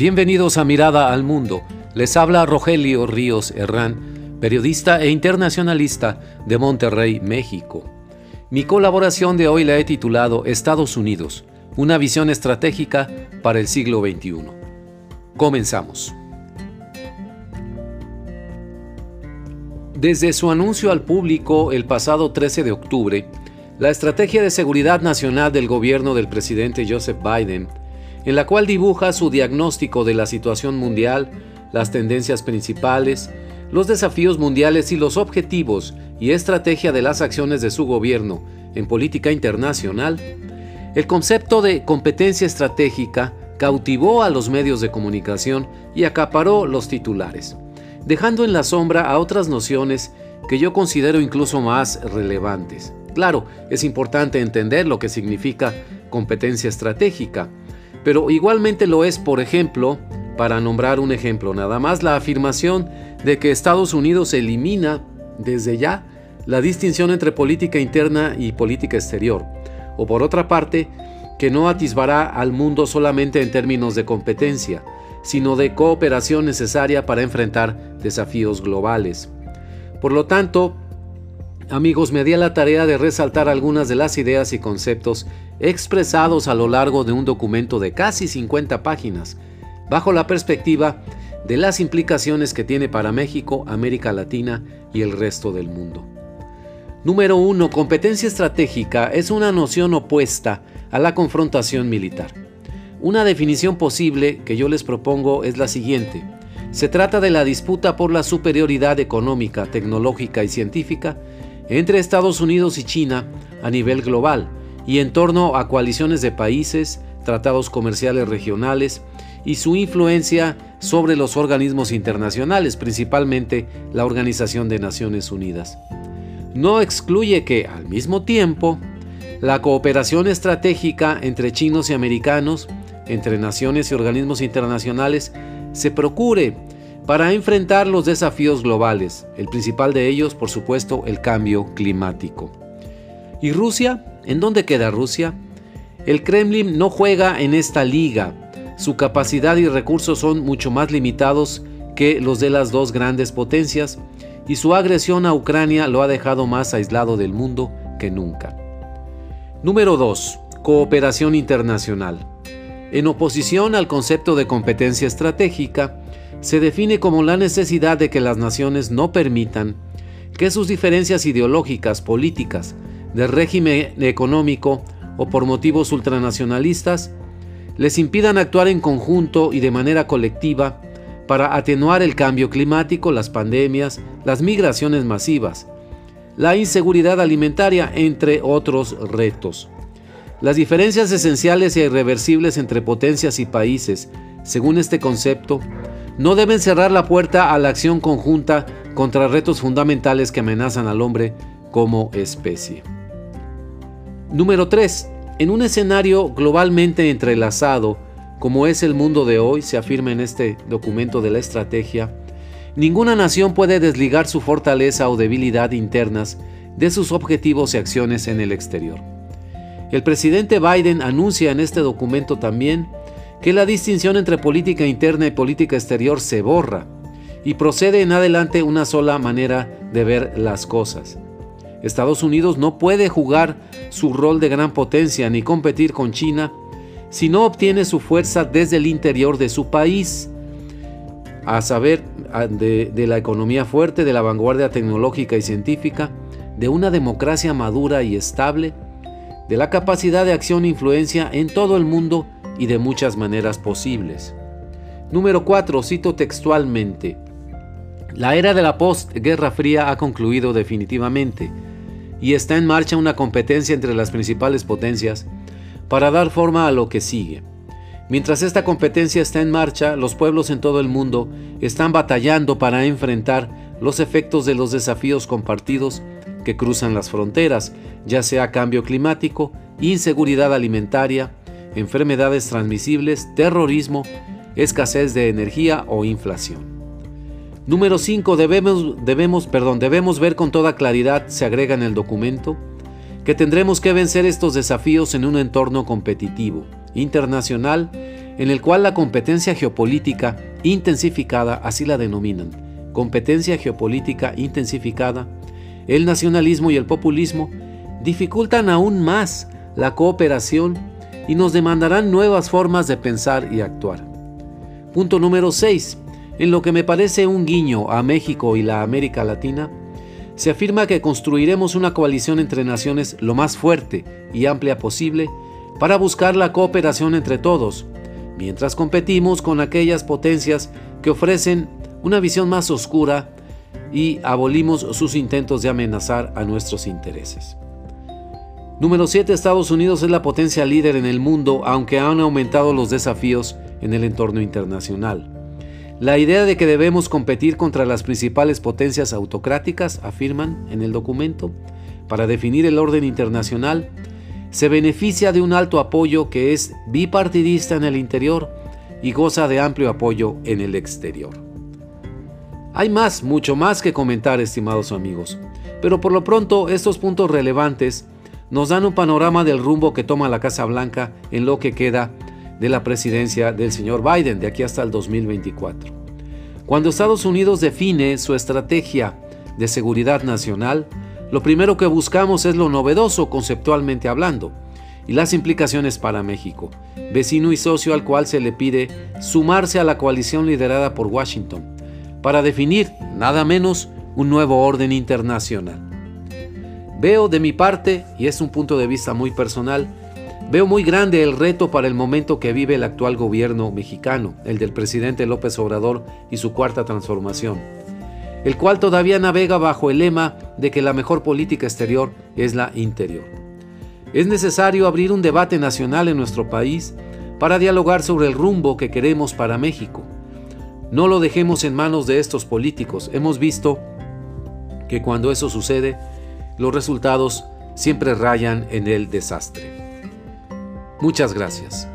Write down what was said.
Bienvenidos a Mirada al Mundo. Les habla Rogelio Ríos Herrán, periodista e internacionalista de Monterrey, México. Mi colaboración de hoy la he titulado Estados Unidos, una visión estratégica para el siglo XXI. Comenzamos. Desde su anuncio al público el pasado 13 de octubre, la Estrategia de Seguridad Nacional del gobierno del presidente Joseph Biden en la cual dibuja su diagnóstico de la situación mundial, las tendencias principales, los desafíos mundiales y los objetivos y estrategia de las acciones de su gobierno en política internacional, el concepto de competencia estratégica cautivó a los medios de comunicación y acaparó los titulares, dejando en la sombra a otras nociones que yo considero incluso más relevantes. Claro, es importante entender lo que significa competencia estratégica, pero igualmente lo es, por ejemplo, para nombrar un ejemplo nada más, la afirmación de que Estados Unidos elimina desde ya la distinción entre política interna y política exterior, o por otra parte, que no atisbará al mundo solamente en términos de competencia, sino de cooperación necesaria para enfrentar desafíos globales. Por lo tanto, amigos, me di a la tarea de resaltar algunas de las ideas y conceptos expresados a lo largo de un documento de casi 50 páginas, bajo la perspectiva de las implicaciones que tiene para México, América Latina y el resto del mundo. Número 1. Competencia estratégica es una noción opuesta a la confrontación militar. Una definición posible que yo les propongo es la siguiente. Se trata de la disputa por la superioridad económica, tecnológica y científica entre Estados Unidos y China a nivel global, y en torno a coaliciones de países, tratados comerciales regionales y su influencia sobre los organismos internacionales, principalmente la Organización de Naciones Unidas. No excluye que, al mismo tiempo, la cooperación estratégica entre chinos y americanos, entre naciones y organismos internacionales, se procure para enfrentar los desafíos globales, el principal de ellos, por supuesto, el cambio climático. ¿Y Rusia? ¿En dónde queda Rusia? El Kremlin no juega en esta liga. Su capacidad y recursos son mucho más limitados que los de las dos grandes potencias y su agresión a Ucrania lo ha dejado más aislado del mundo que nunca. Número 2. Cooperación internacional. En oposición al concepto de competencia estratégica, se define como la necesidad de que las naciones no permitan que sus diferencias ideológicas, políticas, de régimen económico o por motivos ultranacionalistas les impidan actuar en conjunto y de manera colectiva para atenuar el cambio climático, las pandemias, las migraciones masivas, la inseguridad alimentaria, entre otros retos. Las diferencias esenciales e irreversibles entre potencias y países, según este concepto, no deben cerrar la puerta a la acción conjunta contra retos fundamentales que amenazan al hombre como especie. Número 3. En un escenario globalmente entrelazado, como es el mundo de hoy, se afirma en este documento de la estrategia, ninguna nación puede desligar su fortaleza o debilidad internas de sus objetivos y acciones en el exterior. El presidente Biden anuncia en este documento también que la distinción entre política interna y política exterior se borra y procede en adelante una sola manera de ver las cosas. Estados Unidos no puede jugar su rol de gran potencia ni competir con China si no obtiene su fuerza desde el interior de su país, a saber, de, de, la economía fuerte, de la vanguardia tecnológica y científica, de una democracia madura y estable, de la capacidad de acción e influencia en todo el mundo y de muchas maneras posibles. Número 4. Cito textualmente. La era de la post-Guerra Fría ha concluido definitivamente y está en marcha una competencia entre las principales potencias para dar forma a lo que sigue. Mientras esta competencia está en marcha, los pueblos en todo el mundo están batallando para enfrentar los efectos de los desafíos compartidos que cruzan las fronteras, ya sea cambio climático, inseguridad alimentaria, enfermedades transmisibles, terrorismo, escasez de energía o inflación. Número 5. Debemos, debemos, perdón, debemos ver con toda claridad, se agrega en el documento, que tendremos que vencer estos desafíos en un entorno competitivo, internacional, en el cual la competencia geopolítica intensificada, así la denominan, competencia geopolítica intensificada, el nacionalismo y el populismo dificultan aún más la cooperación y nos demandarán nuevas formas de pensar y actuar. Punto número 6. En lo que me parece un guiño a México y la América Latina, se afirma que construiremos una coalición entre naciones lo más fuerte y amplia posible para buscar la cooperación entre todos, mientras competimos con aquellas potencias que ofrecen una visión más oscura y abolimos sus intentos de amenazar a nuestros intereses. Número 7. Estados Unidos es la potencia líder en el mundo, aunque han aumentado los desafíos en el entorno internacional. La idea de que debemos competir contra las principales potencias autocráticas, afirman en el documento, para definir el orden internacional, se beneficia de un alto apoyo que es bipartidista en el interior y goza de amplio apoyo en el exterior. Hay más, mucho más que comentar, estimados amigos, pero por lo pronto estos puntos relevantes nos dan un panorama del rumbo que toma la Casa Blanca en lo que queda de la presidencia del señor Biden de aquí hasta el 2024. Cuando Estados Unidos define su estrategia de seguridad nacional, lo primero que buscamos es lo novedoso conceptualmente hablando y las implicaciones para México, vecino y socio al cual se le pide sumarse a la coalición liderada por Washington, para definir, nada menos, un nuevo orden internacional. Veo de mi parte, y es un punto de vista muy personal, Veo muy grande el reto para el momento que vive el actual gobierno mexicano, el del presidente López Obrador y su cuarta transformación, el cual todavía navega bajo el lema de que la mejor política exterior es la interior. Es necesario abrir un debate nacional en nuestro país para dialogar sobre el rumbo que queremos para México. No lo dejemos en manos de estos políticos. Hemos visto que cuando eso sucede, los resultados siempre rayan en el desastre. Muchas gracias.